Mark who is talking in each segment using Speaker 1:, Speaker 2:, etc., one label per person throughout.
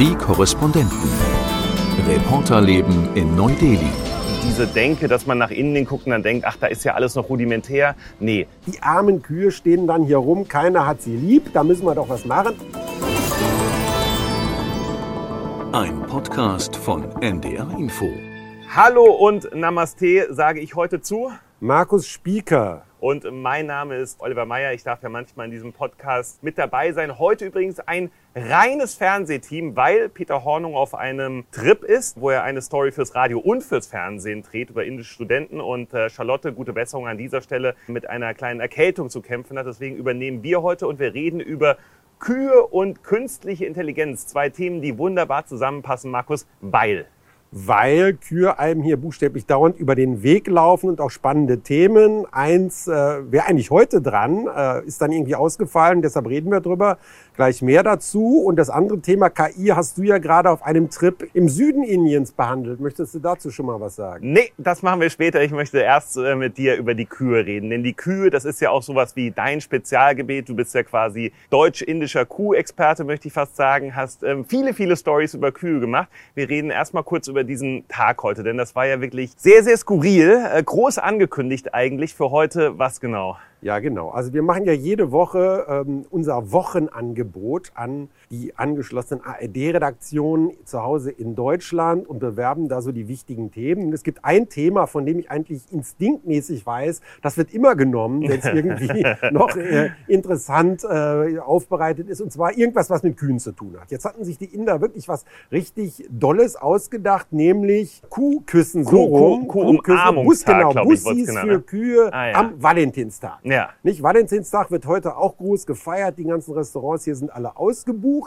Speaker 1: Die Korrespondenten. Reporterleben in Neu-Delhi.
Speaker 2: Diese Denke, dass man nach innen guckt und dann denkt, ach, da ist ja alles noch rudimentär. Nee,
Speaker 3: Die armen Kühe stehen dann hier rum, keiner hat sie lieb, da müssen wir doch was machen.
Speaker 1: Ein Podcast von NDR Info.
Speaker 2: Hallo und Namaste sage ich heute zu.
Speaker 3: Markus Spieker,
Speaker 2: Und mein Name ist Oliver Meyer. Ich darf ja manchmal in diesem Podcast mit dabei sein. Heute übrigens ein reines Fernsehteam, weil Peter Hornung auf einem Trip ist, wo er eine Story fürs Radio und fürs Fernsehen dreht über indische Studenten. Und äh, Charlotte, gute Besserung an dieser Stelle, mit einer kleinen Erkältung zu kämpfen hat. Deswegen übernehmen wir heute und wir reden über Kühe und künstliche Intelligenz. Zwei Themen, die wunderbar zusammenpassen, Markus, weil.
Speaker 3: Weil Kühe einem hier buchstäblich dauernd über den Weg laufen und auch spannende Themen. Eins äh, wäre eigentlich heute dran, äh, ist dann irgendwie ausgefallen, deshalb reden wir drüber. Gleich mehr dazu. Und das andere Thema KI hast du ja gerade auf einem Trip im Süden Indiens behandelt. Möchtest du dazu schon mal was sagen?
Speaker 2: Nee, das machen wir später. Ich möchte erst äh, mit dir über die Kühe reden. Denn die Kühe, das ist ja auch sowas wie dein Spezialgebiet. Du bist ja quasi deutsch-indischer Kuhexperte, möchte ich fast sagen. Hast ähm, viele, viele Stories über Kühe gemacht. Wir reden erstmal kurz über diesen Tag heute, denn das war ja wirklich sehr, sehr skurril. Äh, groß angekündigt eigentlich für heute. Was genau?
Speaker 3: Ja, genau. Also wir machen ja jede Woche ähm, unser Wochenangebot an die angeschlossenen ARD-Redaktionen zu Hause in Deutschland und bewerben da so die wichtigen Themen. Und es gibt ein Thema, von dem ich eigentlich instinktmäßig weiß, das wird immer genommen, wenn es irgendwie noch äh, interessant äh, aufbereitet ist, und zwar irgendwas, was mit Kühen zu tun hat. Jetzt hatten sich die Inder wirklich was richtig Dolles ausgedacht, nämlich Kuhküssen so
Speaker 2: Kuh-
Speaker 3: rum.
Speaker 2: Kuh-
Speaker 3: Kuhküssen, Bus,
Speaker 2: Kuh-Umarmungstag,
Speaker 3: genau, Bussis für
Speaker 2: ne?
Speaker 3: Kühe
Speaker 2: Ah, ja.
Speaker 3: am Valentinstag.
Speaker 2: Ja.
Speaker 3: Nicht? Valentinstag wird heute auch groß gefeiert. Die ganzen Restaurants hier sind alle ausgebucht.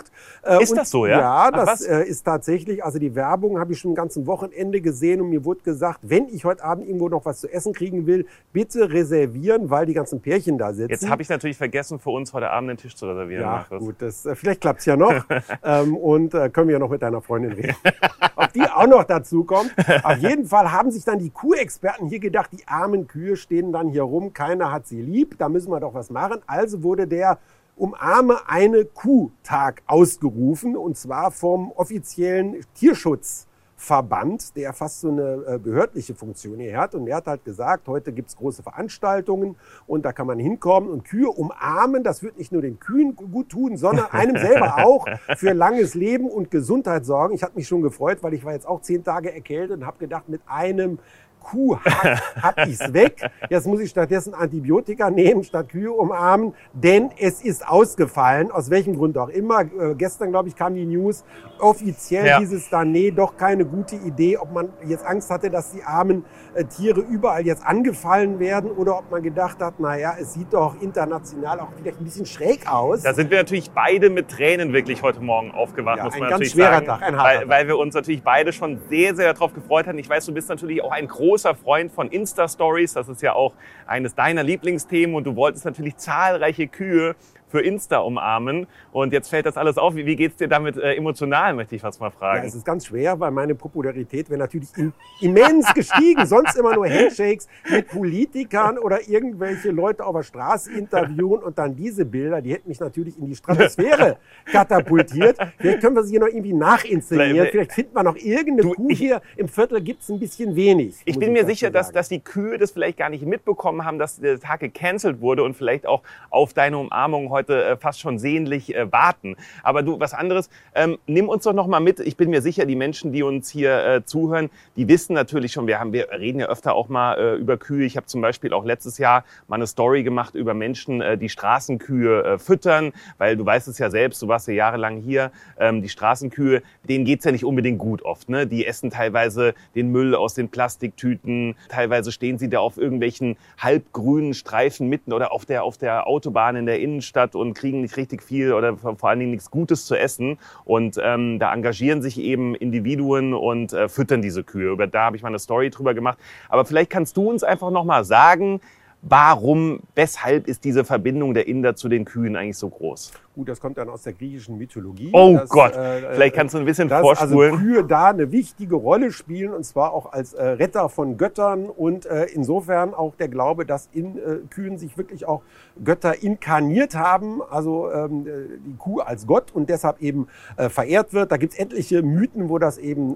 Speaker 3: Äh,
Speaker 2: Ist das so, ja?
Speaker 3: Ja,
Speaker 2: Ach,
Speaker 3: das
Speaker 2: was?
Speaker 3: äh, ist tatsächlich, also die Werbung habe ich schon ein ganzes Wochenende gesehen und mir wurde gesagt, wenn ich heute Abend irgendwo noch was zu essen kriegen will, bitte reservieren, weil die ganzen Pärchen da sitzen.
Speaker 2: Jetzt habe ich natürlich vergessen, für uns heute Abend den Tisch zu reservieren.
Speaker 3: ja,
Speaker 2: Markus.
Speaker 3: gut, das, äh, vielleicht klappt's ja noch. ähm, und äh, können wir ja noch mit deiner Freundin reden. Ob die auch noch dazu kommt. Auf jeden Fall haben sich dann die Kuhexperten hier gedacht, die armen Kühe stehen dann hier rum, keiner hat sie lieb, da müssen wir doch was machen. Also wurde der Umarme eine Kuh-Tag ausgerufen und zwar vom offiziellen Tierschutzverband, der fast so eine äh, behördliche Funktion hier hat. Und er hat halt gesagt, heute gibt's große Veranstaltungen und da kann man hinkommen und Kühe umarmen. Das wird nicht nur den Kühen gut tun, sondern einem selber auch für langes Leben und Gesundheit sorgen. Ich habe mich schon gefreut, weil ich war jetzt auch zehn Tage erkältet und habe gedacht, mit einem Kuhhack hab ich's weg. Jetzt muss ich stattdessen Antibiotika nehmen, statt Kühe umarmen, denn es ist ausgefallen, aus welchem Grund auch immer. Äh, gestern, glaube ich, kam die News. Offiziell
Speaker 2: Ja.
Speaker 3: hieß es dann, nee, doch keine gute Idee, ob man jetzt Angst hatte, dass die armen äh, Tiere überall jetzt angefallen werden oder ob man gedacht hat, na ja, es sieht doch international auch vielleicht ein bisschen schräg aus.
Speaker 2: Da sind wir natürlich beide mit Tränen wirklich heute Morgen aufgewacht,
Speaker 3: Ja,
Speaker 2: muss
Speaker 3: ein
Speaker 2: man
Speaker 3: ganz
Speaker 2: natürlich
Speaker 3: schwerer
Speaker 2: sagen.
Speaker 3: Tag, ein harter
Speaker 2: weil,
Speaker 3: Tag.
Speaker 2: weil wir uns natürlich beide schon sehr, sehr darauf gefreut hatten. Ich weiß, du bist natürlich auch ein großer Freund von Insta-Stories. Das ist ja auch eines deiner Lieblingsthemen und du wolltest natürlich zahlreiche Kühe für Insta umarmen. Und jetzt fällt das alles auf. Wie, wie geht's dir damit äh, emotional, möchte ich fast mal
Speaker 3: Ja,
Speaker 2: fragen.
Speaker 3: es ist ganz schwer, weil meine Popularität wäre natürlich im, immens gestiegen. Sonst immer nur Handshakes mit Politikern oder irgendwelche Leute auf der Straße interviewen und dann diese Bilder, die hätten mich natürlich in die Stratosphäre katapultiert. Vielleicht können wir sie hier noch irgendwie nachinszenieren.
Speaker 2: Vielleicht-
Speaker 3: finden wir noch irgendeine
Speaker 2: Du,
Speaker 3: Kuh
Speaker 2: ich-
Speaker 3: hier. Im Viertel gibt's ein bisschen wenig.
Speaker 2: Ich bin mir sicher, dass, dass die Kühe das vielleicht gar nicht mitbekommen haben, dass der Tag gecancelt wurde und vielleicht auch auf deine Umarmung heute äh, fast schon sehnlich äh, warten. Aber du, was anderes, ähm, nimm uns doch noch mal mit. Ich bin mir sicher, die Menschen, die uns hier äh, zuhören, die wissen natürlich schon, wir, haben, wir reden ja öfter auch mal äh, über Kühe. Ich habe zum Beispiel auch letztes Jahr mal eine Story gemacht über Menschen, äh, die Straßenkühe äh, füttern, weil du weißt es ja selbst, du warst ja jahrelang hier, ähm, die Straßenkühe, denen geht's ja nicht unbedingt gut oft. Ne? Die essen teilweise den Müll aus den Plastiktüten, teilweise stehen sie da auf irgendwelchen halbgrünen Streifen mitten oder auf der, auf der Autobahn in der Innenstadt und kriegen nicht richtig viel oder vor allen Dingen nichts Gutes zu essen. Und ähm, da engagieren sich eben Individuen und äh, füttern diese Kühe. Über da habe ich mal eine Story drüber gemacht. Aber vielleicht kannst du uns einfach noch mal sagen, Warum, weshalb ist diese Verbindung der Inder zu den Kühen eigentlich so groß?
Speaker 3: Gut, das kommt dann aus der griechischen Mythologie.
Speaker 2: Oh
Speaker 3: dass,
Speaker 2: Gott,
Speaker 3: äh,
Speaker 2: vielleicht kannst du ein bisschen
Speaker 3: dass
Speaker 2: vorspulen.
Speaker 3: also Kühe da eine wichtige Rolle spielen und zwar auch als äh, Retter von Göttern und äh, insofern auch der Glaube, dass in äh, Kühen sich wirklich auch Götter inkarniert haben, also ähm, äh, die Kuh als Gott und deshalb eben äh, verehrt wird. Da gibt es etliche Mythen, wo das eben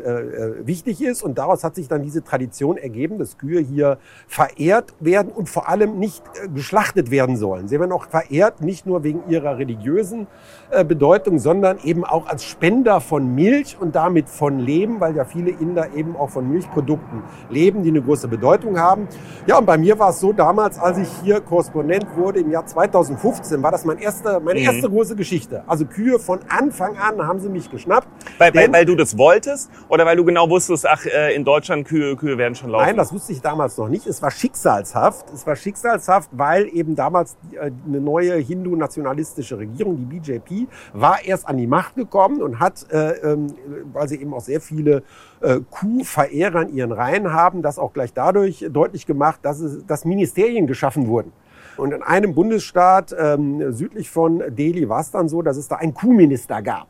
Speaker 3: wichtig ist und daraus hat sich dann diese Tradition ergeben, dass Kühe hier verehrt werden und vor allem nicht geschlachtet werden sollen. Sie werden auch verehrt, nicht nur wegen ihrer religiösen äh, Bedeutung, sondern eben auch als Spender von Milch und damit von Leben, weil ja viele Inder eben auch von Milchprodukten leben, die eine große Bedeutung haben. Ja, und bei mir war es so damals, als ich hier Korrespondent wurde im Jahr 2015, war das mein erste, meine
Speaker 2: Mhm.
Speaker 3: erste große Geschichte. Also Kühe von Anfang an haben sie mich geschnappt.
Speaker 2: Weil,
Speaker 3: Denn-
Speaker 2: weil du das wolltest oder weil du genau wusstest, ach, äh, in Deutschland Kühe, Kühe werden schon laufen?
Speaker 3: Nein, das wusste ich damals noch nicht. Es war schicksalshaft. Es war schicksalshaft, weil eben damals äh, eine neue hindu-nationalistische Regierung, die BJP, war erst an die Macht gekommen und hat, äh, ähm, weil sie eben auch sehr viele äh, Kuhverehrer in ihren Reihen haben, das auch gleich dadurch deutlich gemacht, dass, es, dass Ministerien geschaffen wurden. Und in einem Bundesstaat ähm, südlich von Delhi war es dann so, dass es da einen Kuhminister gab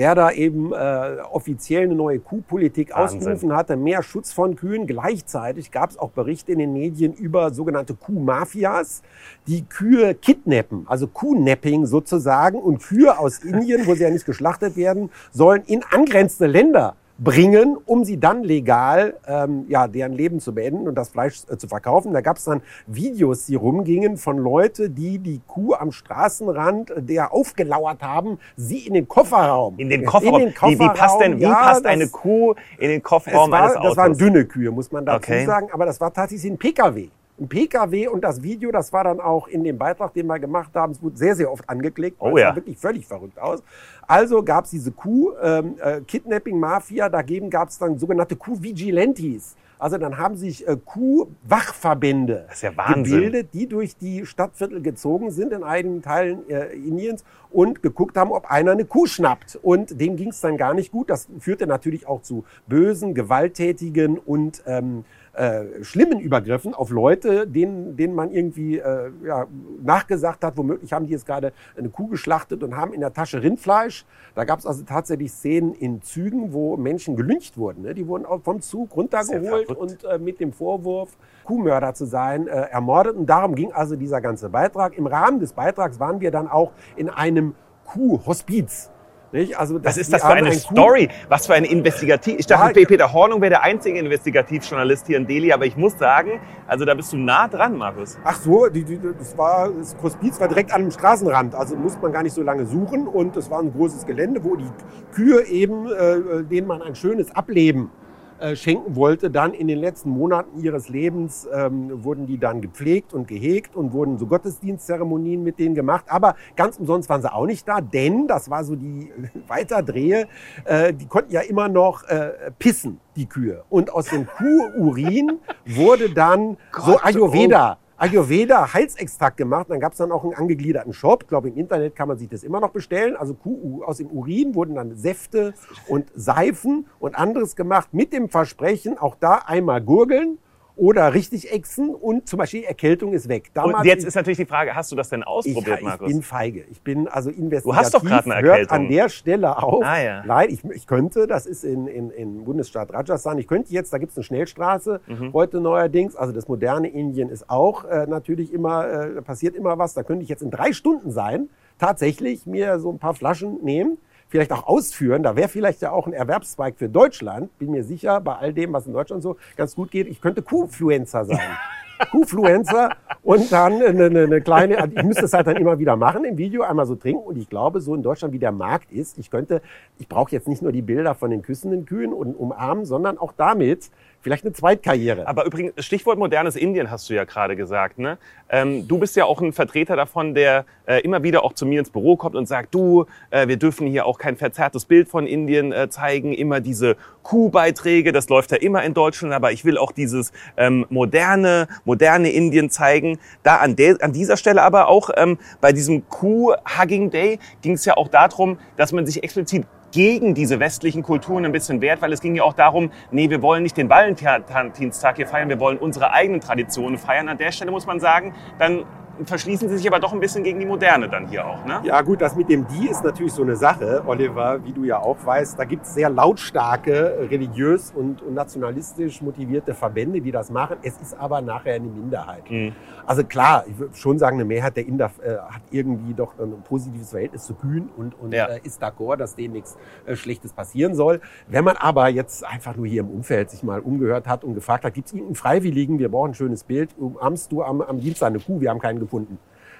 Speaker 3: der da eben äh, offiziell eine neue Kuhpolitik
Speaker 2: Wahnsinn.
Speaker 3: ausgerufen hatte, mehr Schutz von Kühen. Gleichzeitig gab es auch Berichte in den Medien über sogenannte Kuhmafias, die Kühe kidnappen, also Kuhnapping sozusagen und Kühe aus Indien, wo sie ja nicht geschlachtet werden, sollen in angrenzende Länder bringen, um sie dann legal, ähm, ja, deren Leben zu beenden und das Fleisch äh, zu verkaufen. Da gab es dann Videos, die rumgingen von Leute, die die Kuh am Straßenrand, äh, der aufgelauert haben, sie in den Kofferraum.
Speaker 2: in den Kofferraum.
Speaker 3: In den
Speaker 2: wie, wie passt denn, wie
Speaker 3: ja,
Speaker 2: passt
Speaker 3: das-
Speaker 2: eine Kuh in den Kofferraum
Speaker 3: war,
Speaker 2: eines Autos?
Speaker 3: das waren dünne Kühe, muss man dazu
Speaker 2: Okay.
Speaker 3: sagen, aber das war tatsächlich ein PKW. Ein PKW und das Video, das war dann auch in dem Beitrag, den wir gemacht haben, es wurde sehr, sehr oft angeklickt.
Speaker 2: Oh
Speaker 3: es
Speaker 2: ja.
Speaker 3: sah wirklich völlig verrückt aus. Also gab es diese Kuh, ähm, äh, Kidnapping-Mafia, dagegen gab es dann sogenannte Kuh-Vigilantes. Also dann haben sich äh, Kuhwachverbände
Speaker 2: ja
Speaker 3: gebildet, die durch die Stadtviertel gezogen sind in einigen Teilen äh, Indiens und geguckt haben, ob einer eine Kuh schnappt. Und dem ging es dann gar nicht gut. Das führte natürlich auch zu bösen, gewalttätigen und ähm, äh, schlimmen Übergriffen auf Leute, denen, denen man irgendwie äh, ja, nachgesagt hat, womöglich haben die jetzt gerade eine Kuh geschlachtet und haben in der Tasche Rindfleisch. Da gab es also tatsächlich Szenen in Zügen, wo Menschen gelyncht wurden. Ne? Die wurden vom Zug runtergeholt und äh, mit dem Vorwurf, Kuhmörder zu sein, äh, ermordet. Und darum ging also dieser ganze Beitrag. Im Rahmen des Beitrags waren wir dann auch in einem Kuhhospiz. Nicht? Also
Speaker 2: Was ist das für eine
Speaker 3: ein
Speaker 2: Story? Was für eine Investigativ... Ich dachte,
Speaker 3: Ja,
Speaker 2: Peter Hornung wäre der einzige Investigativjournalist hier in Delhi, aber ich muss sagen, also da bist du nah dran, Markus.
Speaker 3: Ach so, die, die, das war, das Hospiz war direkt an einem Straßenrand, also musste man gar nicht so lange suchen und es war ein großes Gelände, wo die Kühe eben, äh, denen man ein schönes Ableben äh, schenken wollte, dann in den letzten Monaten ihres Lebens ähm, wurden die dann gepflegt und gehegt und wurden so Gottesdienstzeremonien mit denen gemacht. Aber ganz umsonst waren sie auch nicht da, denn das war so die Weiterdrehe, äh, die konnten ja immer noch äh, pissen, die Kühe. Und aus dem Kuhurin wurde dann so
Speaker 2: Gott,
Speaker 3: Ayurveda. Ayurveda Heilsextrakt gemacht. Dann gab es dann auch einen angegliederten Shop. Ich glaube, im Internet kann man sich das immer noch bestellen. Also aus dem Urin wurden dann Säfte und Seifen und anderes gemacht mit dem Versprechen, auch da einmal gurgeln oder richtig exen und zum Beispiel Erkältung ist weg.
Speaker 2: Und
Speaker 3: Damals-
Speaker 2: jetzt ist natürlich die Frage, hast du das denn
Speaker 3: ich,
Speaker 2: ausprobiert,
Speaker 3: ich
Speaker 2: Markus?
Speaker 3: bin feige. Ich bin also investigativ.
Speaker 2: Du hast doch gerade eine
Speaker 3: Hört
Speaker 2: Erkältung.
Speaker 3: an der Stelle auf.
Speaker 2: Ah, ja.
Speaker 3: Nein, ich, ich könnte, das ist in, in, in Bundesstaat Rajasthan, ich könnte jetzt, da gibt es eine Schnellstraße,
Speaker 2: Mhm.
Speaker 3: heute neuerdings, also das moderne Indien ist auch äh, natürlich immer, äh, da passiert immer was, da könnte ich jetzt in drei Stunden sein, tatsächlich mir so ein paar Flaschen nehmen, vielleicht auch ausführen, da wäre vielleicht ja auch ein Erwerbszweig für Deutschland, bin mir sicher, bei all dem, was in Deutschland so ganz gut geht, ich könnte Kuhfluencer sein. Kuhfluencer und dann eine, eine, eine kleine, also ich müsste es halt dann immer wieder machen im Video, einmal so trinken. Und ich glaube, so in Deutschland, wie der Markt ist, ich könnte, ich brauche jetzt nicht nur die Bilder von den küssenden Kühen und umarmen, sondern auch damit vielleicht eine Zweitkarriere.
Speaker 2: Aber übrigens, Stichwort modernes Indien hast du ja gerade gesagt. Ne? Ähm, du bist ja auch ein Vertreter davon, der äh, immer wieder auch zu mir ins Büro kommt und sagt, du, äh, wir dürfen hier auch kein verzerrtes Bild von Indien äh, zeigen, immer diese Kuhbeiträge, das läuft ja immer in Deutschland, aber ich will auch dieses ähm, moderne, moderne Indien zeigen. Da an, der, an dieser Stelle aber auch ähm, bei diesem Kuh-Hugging Day ging es ja auch darum, dass man sich explizit gegen diese westlichen Kulturen ein bisschen wehrt, weil es ging ja auch darum, nee, wir wollen nicht den Valentinstag hier feiern, wir wollen unsere eigenen Traditionen feiern. An der Stelle muss man sagen, dann verschließen sie sich aber doch ein bisschen gegen die Moderne dann hier auch, ne?
Speaker 3: Ja gut, das mit dem Die ist natürlich so eine Sache, Oliver, wie du ja auch weißt. Da gibt es sehr lautstarke, religiös und, und, nationalistisch motivierte Verbände, die das machen. Es ist aber nachher eine Minderheit. Mhm. Also klar, ich würde schon sagen, eine Mehrheit der Inder äh, hat irgendwie doch ein positives Verhältnis zu Kühen und, und ja. äh, ist d'accord, dass denen nichts äh, Schlechtes passieren soll. Wenn man aber jetzt einfach nur hier im Umfeld sich mal umgehört hat und gefragt hat, gibt es irgendeinen Freiwilligen, wir brauchen ein schönes Bild, umarmst du am, am Dienstag eine Kuh, wir haben keinen gefunden.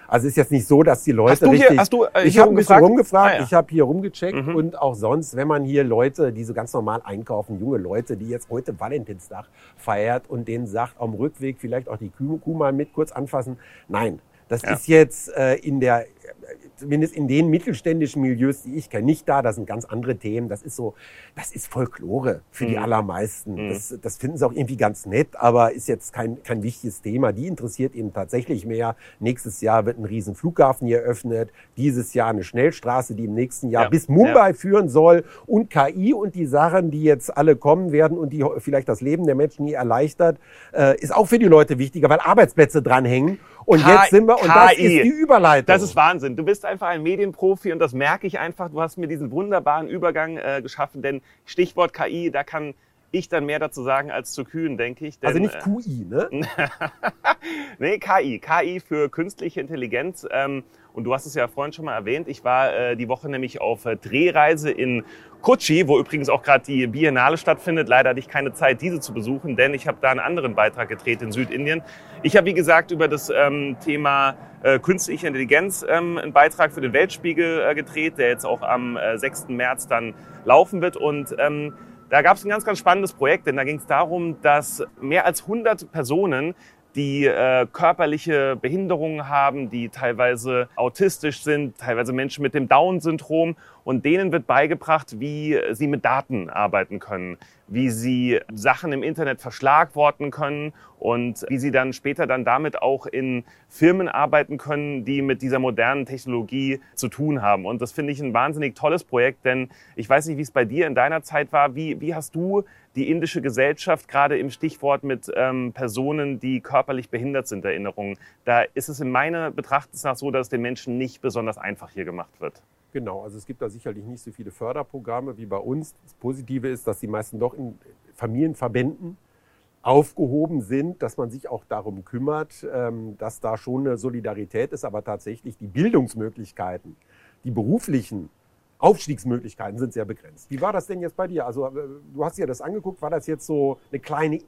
Speaker 3: Also ist jetzt nicht so, dass die Leute
Speaker 2: hast du
Speaker 3: richtig.
Speaker 2: Hier, hast du,
Speaker 3: äh, ich habe ein bisschen rumgefragt, ah, ja. ich habe hier rumgecheckt mhm. und auch sonst, wenn man hier Leute, die so ganz normal einkaufen, junge Leute, die jetzt heute Valentinstag feiert und denen sagt, am Rückweg vielleicht auch die Kuh, Kuh mal mit kurz anfassen. Nein, das ja. ist jetzt äh, in der zumindest in den mittelständischen Milieus, die ich kenne, nicht da. Das sind ganz andere Themen. Das ist so, das ist Folklore für mhm. die allermeisten. Mhm. Das, das finden sie auch irgendwie ganz nett, aber ist jetzt kein, kein wichtiges Thema. Die interessiert eben tatsächlich mehr. Nächstes Jahr wird ein riesen Flughafen hier eröffnet. Dieses Jahr eine Schnellstraße, die im nächsten Jahr ja. bis Mumbai ja. führen soll. Und KI und die Sachen, die jetzt alle kommen werden und die vielleicht das Leben der Menschen hier erleichtert, äh, ist auch für die Leute wichtiger, weil Arbeitsplätze dranhängen. Und K jetzt sind wir, und das ist die Überleitung.
Speaker 2: Das ist Wahnsinn. Du bist einfach ein Medienprofi und das merke ich einfach. Du hast mir diesen wunderbaren Übergang äh, geschaffen, denn Stichwort KI, da kann ich dann mehr dazu sagen als zu Kühen, denke ich.
Speaker 3: Denn, also nicht QI, ne?
Speaker 2: nee, KI. KI für künstliche Intelligenz. Ähm, und du hast es ja vorhin schon mal erwähnt. Ich war äh, die Woche nämlich auf äh, Drehreise in Kochi, wo übrigens auch gerade die Biennale stattfindet. Leider hatte ich keine Zeit, diese zu besuchen, denn ich habe da einen anderen Beitrag gedreht in Südindien. Ich habe, wie gesagt, über das ähm, Thema äh, künstliche Intelligenz ähm, einen Beitrag für den Weltspiegel äh, gedreht, der jetzt auch am äh, 6. März dann laufen wird. Und ähm, da gab es ein ganz, ganz spannendes Projekt, denn da ging es darum, dass mehr als 100 Personen die äh, körperliche Behinderungen haben, die teilweise autistisch sind, teilweise Menschen mit dem Down-Syndrom. Und denen wird beigebracht, wie sie mit Daten arbeiten können, wie sie Sachen im Internet verschlagworten können und wie sie dann später dann damit auch in Firmen arbeiten können, die mit dieser modernen Technologie zu tun haben. Und das finde ich ein wahnsinnig tolles Projekt, denn ich weiß nicht, wie es bei dir in deiner Zeit war. Wie, wie hast du die indische Gesellschaft gerade im Stichwort mit ähm, Personen, die körperlich behindert sind, Erinnerungen? Da ist es in meiner Betrachtung nach so, dass es den Menschen nicht besonders einfach hier gemacht wird.
Speaker 3: Genau, also es gibt da sicherlich nicht so viele Förderprogramme wie bei uns. Das Positive ist, dass die meisten doch in Familienverbänden aufgehoben sind, dass man sich auch darum kümmert, ähm, dass da schon eine Solidarität ist, aber tatsächlich die Bildungsmöglichkeiten, die beruflichen Aufstiegsmöglichkeiten sind sehr begrenzt. Wie war das denn jetzt bei dir? Also äh, du hast dir das angeguckt, war das jetzt so eine kleine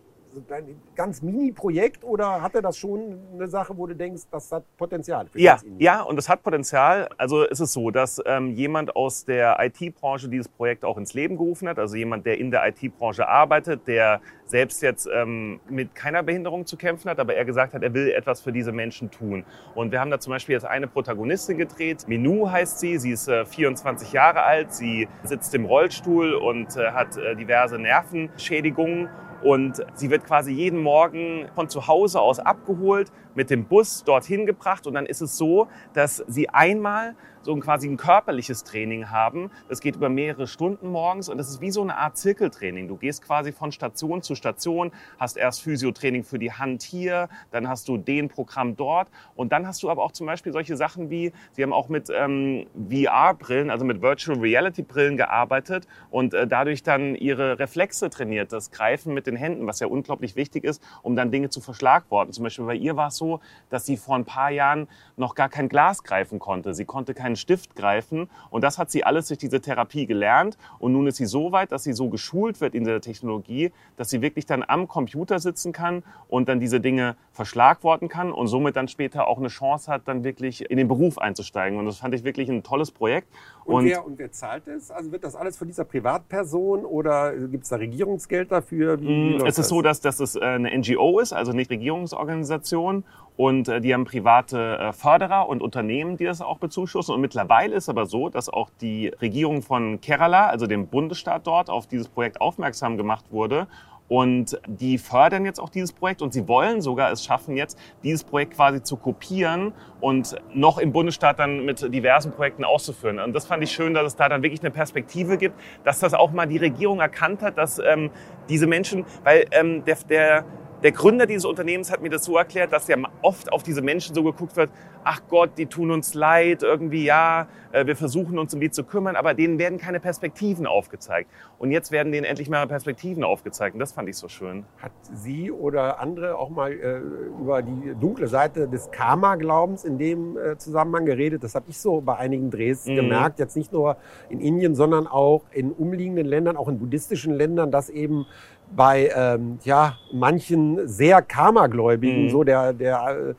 Speaker 3: ein ganz Mini-Projekt oder hat er das schon eine Sache, wo du denkst, das hat Potenzial?
Speaker 2: ja, ja, und das hat Potenzial. Also ist es so, dass ähm, jemand aus der IT-Branche dieses Projekt auch ins Leben gerufen hat, also jemand, der in der IT-Branche arbeitet, der selbst jetzt ähm, mit keiner Behinderung zu kämpfen hat, aber er gesagt hat, er will etwas für diese Menschen tun. Und wir haben da zum Beispiel jetzt eine Protagonistin gedreht. Minou heißt sie. Sie ist äh, 24 Jahre alt. Sie sitzt im Rollstuhl und äh, hat äh, diverse Nervenschädigungen. Und sie wird quasi jeden Morgen von zu Hause aus abgeholt, mit dem Bus dorthin gebracht. Und dann ist es so, dass sie einmal so ein quasi ein körperliches Training haben. Das geht über mehrere Stunden morgens und das ist wie so eine Art Zirkeltraining. Du gehst quasi von Station zu Station, hast erst Physiotraining für die Hand hier, dann hast du den Programm dort und dann hast du aber auch zum Beispiel solche Sachen wie, sie haben auch mit ähm, VR-Brillen, also mit Virtual Reality-Brillen gearbeitet und äh, dadurch dann ihre Reflexe trainiert, das Greifen mit den Händen, was ja unglaublich wichtig ist, um dann Dinge zu verschlagworten. Zum Beispiel bei ihr war es so, dass sie vor ein paar Jahren noch gar kein Glas greifen konnte. Sie konnte kein keinen Stift greifen. Und das hat sie alles durch diese Therapie gelernt. Und nun ist sie so weit, dass sie so geschult wird in der Technologie, dass sie wirklich dann am Computer sitzen kann und dann diese Dinge verschlagworten kann und somit dann später auch eine Chance hat, dann wirklich in den Beruf einzusteigen. Und das fand ich wirklich ein tolles Projekt.
Speaker 3: Und, und, wer, und wer zahlt es? Also wird das alles von dieser Privatperson oder gibt es da Regierungsgeld dafür?
Speaker 2: Wie, wie mm, es ist das? so, dass, dass es äh, eine NGO ist, also nicht Regierungsorganisation. Und äh, die haben private äh, Förderer und Unternehmen, die das auch bezuschussen. Und mittlerweile ist aber so, dass auch die Regierung von Kerala, also dem Bundesstaat dort, auf dieses Projekt aufmerksam gemacht wurde und die fördern jetzt auch dieses Projekt und sie wollen sogar es schaffen, jetzt dieses Projekt quasi zu kopieren und noch im Bundesstaat dann mit diversen Projekten auszuführen. Und das fand ich schön, dass es da dann wirklich eine Perspektive gibt, dass das auch mal die Regierung erkannt hat, dass ähm, diese Menschen, weil ähm, der, der der Gründer dieses Unternehmens hat mir das so erklärt, dass ja oft auf diese Menschen so geguckt wird, ach Gott, die tun uns leid, irgendwie ja, äh, wir versuchen uns um die zu kümmern, aber denen werden keine Perspektiven aufgezeigt. Und jetzt werden denen endlich mal Perspektiven aufgezeigt und das fand ich so schön.
Speaker 3: Hat Sie oder andere auch mal äh, über die dunkle Seite des Karma-Glaubens in dem äh, Zusammenhang geredet? Das habe ich so bei einigen Drehs mhm. gemerkt, jetzt nicht nur in Indien, sondern auch in umliegenden Ländern, auch in buddhistischen Ländern, dass eben bei ähm, ja, manchen sehr Karmagläubigen, mhm. so der, der äh,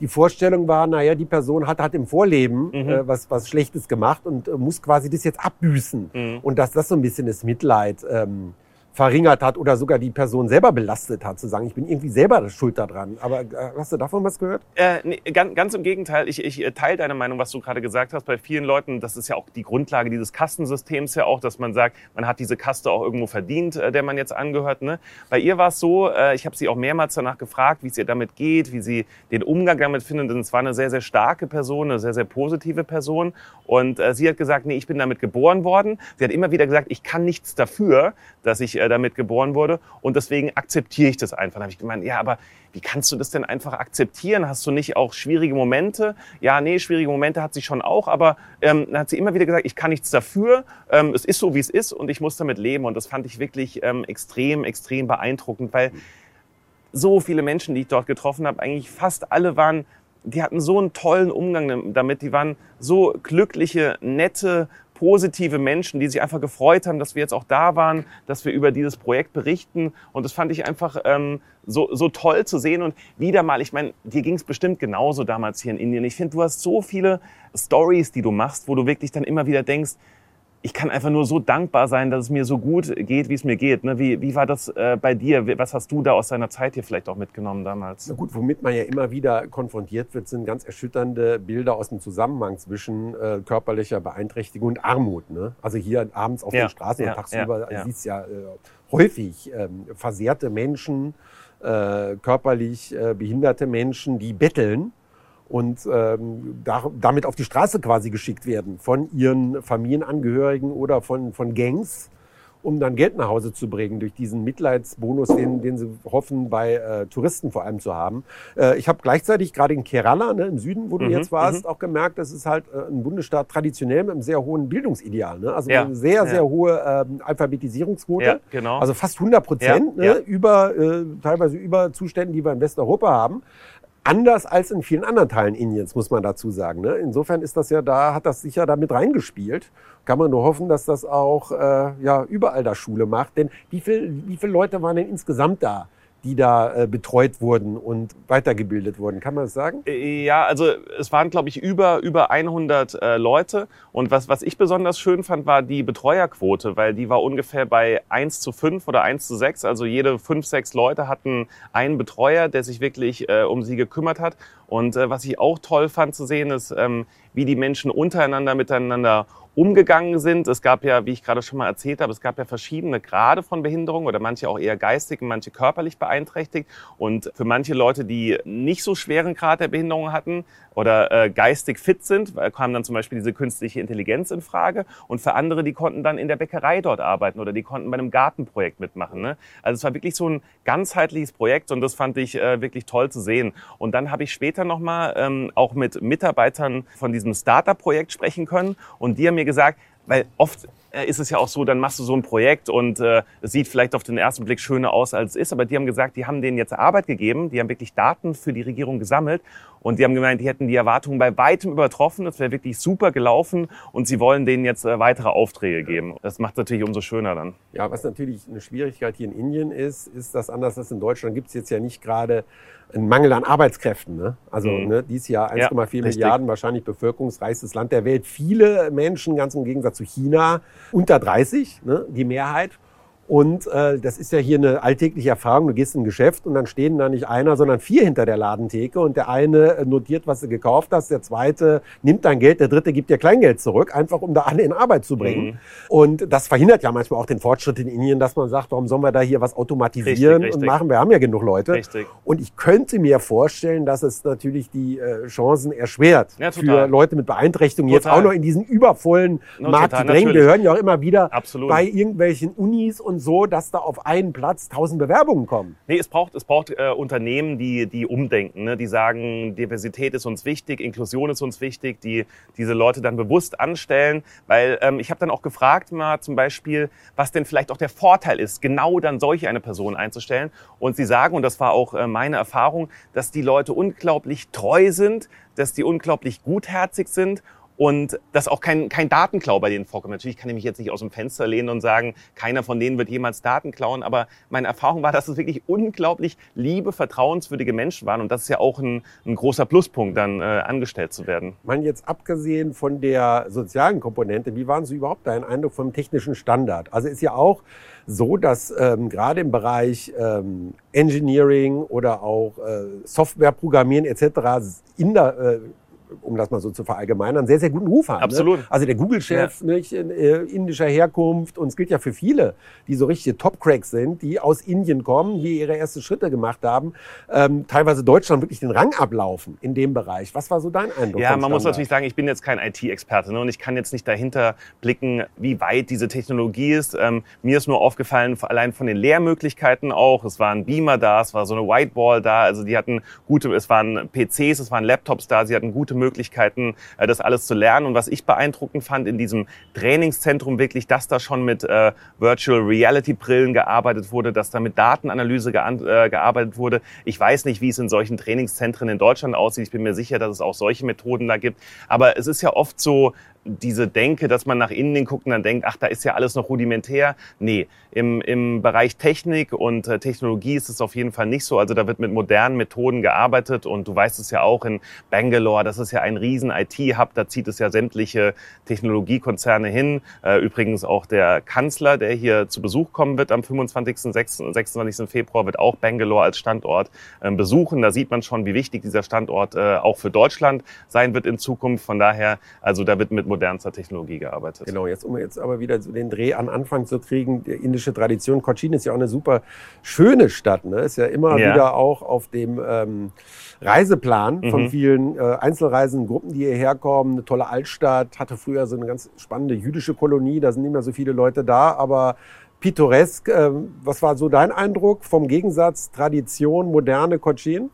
Speaker 3: die Vorstellung war, naja, die Person hat, hat im Vorleben mhm. äh, was, was Schlechtes gemacht und äh, muss quasi das jetzt abbüßen. Mhm. Und dass das so ein bisschen das Mitleid ähm, verringert hat oder sogar die Person selber belastet hat, zu sagen, ich bin irgendwie selber schuld daran. Aber äh, hast du davon was gehört?
Speaker 2: Äh, nee, ganz, ganz im Gegenteil. Ich, ich äh, teile deine Meinung, was du gerade gesagt hast. Bei vielen Leuten, das ist ja auch die Grundlage dieses Kastensystems ja auch, dass man sagt, man hat diese Kaste auch irgendwo verdient, äh, der man jetzt angehört. Ne? Bei ihr war es so, ich habe sie auch mehrmals danach gefragt, wie es ihr damit geht, wie sie den Umgang damit findet. Und es war eine sehr, sehr starke Person, eine sehr, sehr positive Person. Und sie hat gesagt, nee, ich bin damit geboren worden. Sie hat immer wieder gesagt, ich kann nichts dafür, dass ich damit geboren wurde und deswegen akzeptiere ich das einfach. Da habe ich gemeint, ja, aber wie kannst du das denn einfach akzeptieren? Hast du nicht auch schwierige Momente? Ja, nee, schwierige Momente hat sie schon auch, aber ähm, dann hat sie immer wieder gesagt, ich kann nichts dafür, ähm, es ist so, wie es ist und ich muss damit leben. Und das fand ich wirklich ähm, extrem, extrem beeindruckend, weil so viele Menschen, die ich dort getroffen habe, eigentlich fast alle waren die hatten so einen tollen Umgang damit. Die waren so glückliche, nette, positive Menschen, die sich einfach gefreut haben, dass wir jetzt auch da waren, dass wir über dieses Projekt berichten. Und das fand ich einfach ähm, so, so toll zu sehen. Und wieder mal, ich meine, dir ging es bestimmt genauso damals hier in Indien. Ich finde, du hast so viele Stories, die du machst, wo du wirklich dann immer wieder denkst, ich kann einfach nur so dankbar sein, dass es mir so gut geht, wie es mir geht. Ne? Wie, wie war das äh, bei dir? Was hast du da aus deiner Zeit hier vielleicht auch mitgenommen damals?
Speaker 3: Na gut, womit man ja immer wieder konfrontiert wird, sind ganz erschütternde Bilder aus dem Zusammenhang zwischen äh, körperlicher Beeinträchtigung und Armut. Ne? Also hier abends auf ja, den Straßen ja, und tagsüber ja, siehst ja äh, häufig ähm, versehrte Menschen, äh, körperlich äh, behinderte Menschen, die betteln und ähm, da, damit auf die Straße quasi geschickt werden von ihren Familienangehörigen oder von, von Gangs, um dann Geld nach Hause zu bringen durch diesen Mitleidsbonus, den, den sie hoffen, bei äh, Touristen vor allem zu haben. Äh, ich habe gleichzeitig gerade in Kerala, ne, im Süden, wo du mhm, jetzt warst, mhm. auch gemerkt, das ist halt äh, ein Bundesstaat traditionell mit einem sehr hohen Bildungsideal. Ne? Also ja. eine sehr, sehr ja. hohe ähm, Alphabetisierungsquote. Ja, genau. Also fast 100 Prozent, ne? über, äh, teilweise über Zuständen, die wir in Westeuropa haben. Anders als in vielen anderen Teilen Indiens, muss man dazu sagen. Ne? Insofern ist das ja da, hat das sicher damit reingespielt. Kann man nur hoffen, dass das auch äh, ja, überall da Schule macht. Denn wie, viel, wie viele Leute waren denn insgesamt da? Die da äh, betreut wurden und weitergebildet wurden. Kann man das sagen?
Speaker 2: Äh, ja, also es waren, glaube ich, über, über 100 äh, Leute. Und was, was ich besonders schön fand, war die Betreuerquote, weil die war ungefähr bei 1 zu 5 oder 1 zu 6. Also jede 5, 6 Leute hatten einen Betreuer, der sich wirklich äh, um sie gekümmert hat. Und äh, was ich auch toll fand zu sehen, ist, ähm, wie die Menschen untereinander miteinander umgegangen sind. Es gab ja, wie ich gerade schon mal erzählt habe, es gab ja verschiedene Grade von Behinderung oder manche auch eher geistig und manche körperlich beeinträchtigt. Und für manche Leute, die nicht so schweren Grad der Behinderung hatten oder äh, geistig fit sind, kam dann zum Beispiel diese künstliche Intelligenz in Frage. Und für andere, die konnten dann in der Bäckerei dort arbeiten oder die konnten bei einem Gartenprojekt mitmachen. Ne? Also es war wirklich so ein ganzheitliches Projekt und das fand ich äh, wirklich toll zu sehen. Und dann habe ich später nochmal ähm, auch mit Mitarbeitern von diesem Startup-Projekt sprechen können und die haben mir gesagt, weil oft äh, ist es ja auch so, dann machst du so ein Projekt und äh, es sieht vielleicht auf den ersten Blick schöner aus, als es ist, aber die haben gesagt, die haben denen jetzt Arbeit gegeben, die haben wirklich Daten für die Regierung gesammelt und die haben gemeint, die hätten die Erwartungen bei weitem übertroffen, das wäre wirklich super gelaufen und sie wollen denen jetzt äh, weitere Aufträge geben. Das macht es natürlich umso schöner dann.
Speaker 3: Ja, was natürlich eine Schwierigkeit hier in Indien ist, ist, dass anders als in Deutschland gibt es jetzt ja nicht gerade einen Mangel an Arbeitskräften. Ne? Also mhm. ne, dieses Jahr 1,4 ja, Milliarden, wahrscheinlich bevölkerungsreichstes Land der Welt. Viele Menschen, ganz im Gegensatz zu China, unter 30, ne, die Mehrheit. Und äh, das ist ja hier eine alltägliche Erfahrung. Du gehst in ein Geschäft und dann stehen da nicht einer, sondern vier hinter der Ladentheke und der eine äh, notiert, was du gekauft hast, der zweite nimmt dein Geld, der dritte gibt dir Kleingeld zurück, einfach um da alle in Arbeit zu bringen. Mhm. Und das verhindert ja manchmal auch den Fortschritt in Indien, dass man sagt, warum sollen wir da hier was automatisieren richtig, richtig. und machen? Wir haben ja genug Leute. Richtig. Und ich könnte mir vorstellen, dass es natürlich die äh, Chancen erschwert ja, für Leute mit Beeinträchtigung, jetzt auch noch in diesen übervollen no, Markt zu drängen. Wir hören ja auch immer wieder Absolut. bei irgendwelchen Unis und dann so, dass da auf einen Platz tausend Bewerbungen kommen.
Speaker 2: Nee, es braucht, es braucht äh, Unternehmen, die, die umdenken, ne? die sagen, Diversität ist uns wichtig, Inklusion ist uns wichtig, die diese Leute dann bewusst anstellen. Weil ähm, ich habe dann auch gefragt, mal zum Beispiel, was denn vielleicht auch der Vorteil ist, genau dann solche eine Person einzustellen. Und sie sagen, und das war auch äh, meine Erfahrung, dass die Leute unglaublich treu sind, dass die unglaublich gutherzig sind und dass auch kein, kein Datenklau bei denen vorkommt. Natürlich kann ich mich jetzt nicht aus dem Fenster lehnen und sagen, keiner von denen wird jemals Daten klauen, aber meine Erfahrung war, dass es wirklich unglaublich liebe, vertrauenswürdige Menschen waren und das ist ja auch ein, ein großer Pluspunkt, dann äh, angestellt zu werden.
Speaker 3: Man jetzt abgesehen von der sozialen Komponente, wie waren Sie überhaupt dein Eindruck vom technischen Standard? Also ist ja auch so, dass ähm, gerade im Bereich ähm, Engineering oder auch äh, Softwareprogrammieren etc. in der äh, um das mal so zu verallgemeinern, sehr, sehr guten Ruf haben.
Speaker 2: Absolut.
Speaker 3: Ne? Also der Google-Chef, ja. nicht, äh, indischer Herkunft und es gilt ja für viele, die so richtige Top-Cracks sind, die aus Indien kommen, hier ihre ersten Schritte gemacht haben, ähm, teilweise Deutschland wirklich den Rang ablaufen in dem Bereich. Was war so dein Eindruck?
Speaker 2: Ja, man muss natürlich sagen, ich bin jetzt kein IT-Experte ne, und ich kann jetzt nicht dahinter blicken, wie weit diese Technologie ist. Ähm, mir ist nur aufgefallen, allein von den Lehrmöglichkeiten auch, es war ein Beamer da, es war so eine Whiteball da, also die hatten gute, es waren PCs, es waren Laptops da, sie hatten gute Möglichkeiten, äh, das alles zu lernen. Und was ich beeindruckend fand in diesem Trainingszentrum wirklich, dass da schon mit äh, Virtual Reality Brillen gearbeitet wurde, dass da mit Datenanalyse äh, gearbeitet wurde. Ich weiß nicht, wie es in solchen Trainingszentren in Deutschland aussieht. Ich bin mir sicher, dass es auch solche Methoden da gibt. Aber es ist ja oft so, diese Denke, dass man nach innen guckt und dann denkt, ach, da ist ja alles noch rudimentär. Nee, im, im Bereich Technik und äh, Technologie ist es auf jeden Fall nicht so. Also da wird mit modernen Methoden gearbeitet und du weißt es ja auch in Bangalore, das ist ja ein riesen IT-Hub, da zieht es ja sämtliche Technologiekonzerne hin. Äh, übrigens auch der Kanzler, der hier zu Besuch kommen wird am 25. 26. Februar, wird auch Bangalore als Standort äh, besuchen. Da sieht man schon, wie wichtig dieser Standort äh, auch für Deutschland sein wird in Zukunft. Von daher, also da wird mit modernster Technologie gearbeitet.
Speaker 3: Genau, jetzt um jetzt aber wieder so den Dreh an Anfang zu kriegen, die indische Tradition. Cochin ist ja auch eine super schöne Stadt, ne? Ist ja immer ja. wieder auch auf dem ähm, Reiseplan mhm. von vielen äh, Einzelreisenden, Gruppen, die hierher kommen. Eine tolle Altstadt, hatte früher so eine ganz spannende jüdische Kolonie, da sind nicht mehr so viele Leute da, aber pittoresk. Äh, was war so dein Eindruck vom Gegensatz Tradition, moderne Cochin?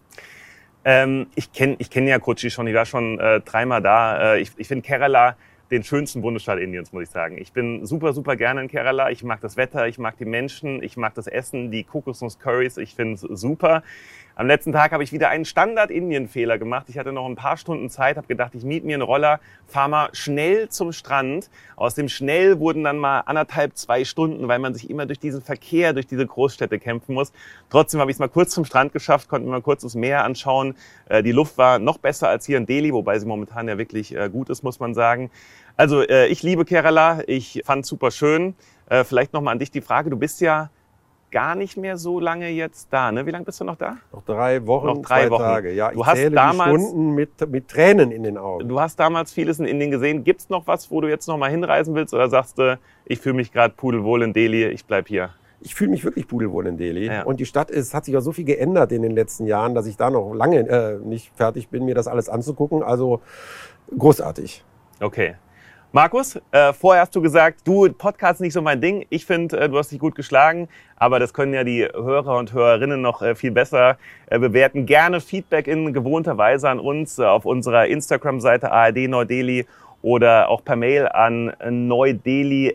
Speaker 2: Ähm, ich kenne ich kenn ja Kochi schon, ich war schon äh, dreimal da. Äh, ich ich finde Kerala den schönsten Bundesstaat Indiens, muss ich sagen. Ich bin super, super gerne in Kerala. Ich mag das Wetter, ich mag die Menschen, ich mag das Essen, die Kokosnuss-Curries, ich finde es super. Am letzten Tag habe ich wieder einen Standard-Indien-Fehler gemacht. Ich hatte noch ein paar Stunden Zeit, habe gedacht, ich miete mir einen Roller, fahre mal schnell zum Strand. Aus dem schnell wurden dann mal anderthalb, zwei Stunden, weil man sich immer durch diesen Verkehr, durch diese Großstädte kämpfen muss. Trotzdem habe ich es mal kurz zum Strand geschafft, konnte mir mal kurz das Meer anschauen. Äh, die Luft war noch besser als hier in Delhi, wobei sie momentan ja wirklich äh, gut ist, muss man sagen. Also äh, ich liebe Kerala, ich fand super schön. Vielleicht nochmal an dich die Frage, du bist ja gar nicht mehr so lange jetzt da. Ne? Wie lange bist du noch da?
Speaker 3: Noch drei Wochen,
Speaker 2: noch drei Wochen.
Speaker 3: Tage. Ja,
Speaker 2: du hast damals,
Speaker 3: Stunden mit, mit Tränen in den Augen.
Speaker 2: Du hast damals vieles in Indien gesehen. Gibt es noch was, wo du jetzt noch mal hinreisen willst? Oder sagst du, ich fühle mich gerade pudelwohl in Delhi, ich bleib hier?
Speaker 3: ich fühle mich wirklich pudelwohl in Delhi. Ja. Und die Stadt ist, hat sich ja so viel geändert in den letzten Jahren, dass ich da noch lange äh, nicht fertig bin, mir das alles anzugucken. Also großartig.
Speaker 2: Okay. Markus, äh, vorher hast du gesagt, du, Podcast nicht so mein Ding. Ich finde, äh, du hast dich gut geschlagen, aber das können ja die Hörer und Hörerinnen noch äh, viel besser äh, bewerten. Gerne Feedback in gewohnter Weise an uns äh, auf unserer Instagram-Seite ARD Neudeli oder auch per Mail an neudeli.ndr.de.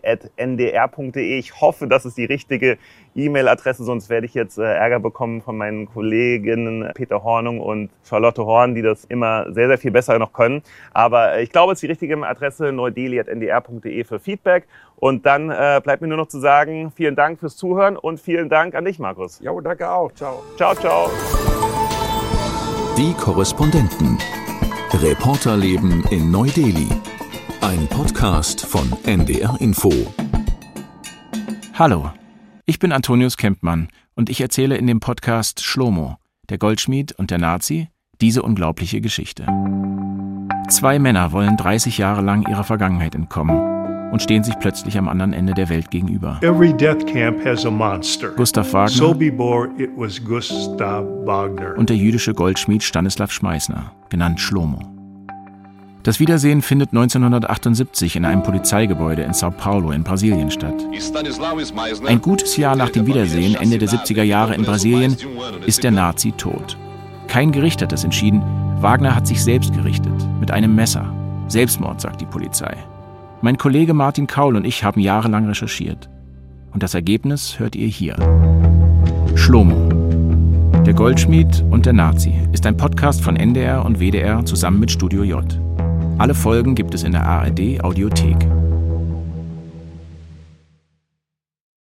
Speaker 2: Ich hoffe, das ist die richtige E-Mail-Adresse, sonst werde ich jetzt äh, Ärger bekommen von meinen Kolleginnen Peter Hornung und Charlotte Horn, die das immer sehr, sehr viel besser noch können. Aber äh, ich glaube, es ist die richtige Adresse neudeli.ndr.de für Feedback. Und dann äh, bleibt mir nur noch zu sagen, vielen Dank fürs Zuhören und vielen Dank an dich, Markus.
Speaker 3: Ja, danke auch. Ciao.
Speaker 2: Ciao, ciao.
Speaker 1: Die Korrespondenten. Reporterleben in Neu-Delhi. Ein Podcast von NDR Info.
Speaker 4: Hallo, ich bin Antonius Kempmann und ich erzähle in dem Podcast Schlomo, der Goldschmied und der Nazi, diese unglaubliche Geschichte. Zwei Männer wollen 30 Jahre lang ihrer Vergangenheit entkommen und stehen sich plötzlich am anderen Ende der Welt gegenüber.
Speaker 5: Every death camp has a monster.
Speaker 4: Gustav Wagner
Speaker 5: Sobibor, it was Gustav Wagner.
Speaker 4: und der jüdische Goldschmied Stanislav Schmeißner, genannt Schlomo. Das Wiedersehen findet 1978 in einem Polizeigebäude in Sao Paulo in Brasilien statt. Ein gutes Jahr nach dem Wiedersehen, Ende der 70er Jahre in Brasilien, ist der Nazi tot. Kein Gericht hat es entschieden. Wagner hat sich selbst gerichtet. Mit einem Messer. Selbstmord, sagt die Polizei. Mein Kollege Martin Kaul und ich haben jahrelang recherchiert. Und das Ergebnis hört ihr hier. Schlomo. Der Goldschmied und der Nazi ist ein Podcast von NDR und WDR zusammen mit Studio J. Alle Folgen gibt es in der ARD Audiothek.